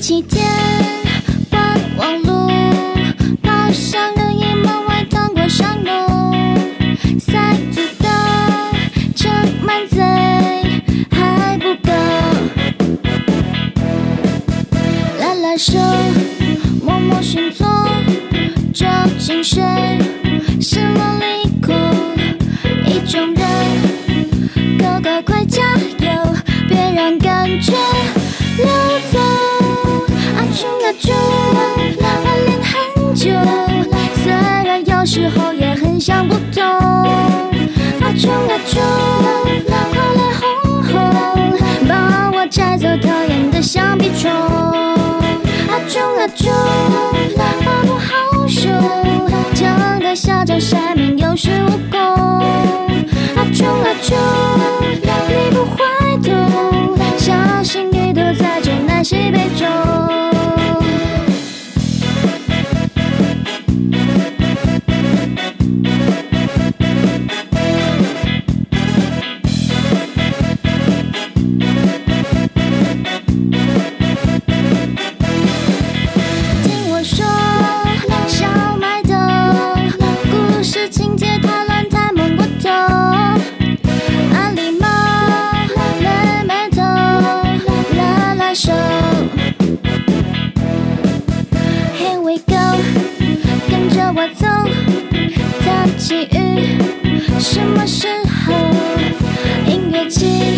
起点，逛网路，爬上任意门外趟过山路，塞足的盛满醉还不够，拉拉手，默默寻踪，找精神，失落离苦，一种人，时候也很想不通阿钟阿钟快来哄哄帮我摘走讨厌的小虫阿钟阿钟阿钟好凶整个小镇上面有数 We go，跟着我走，大起雨什么时候？音乐起。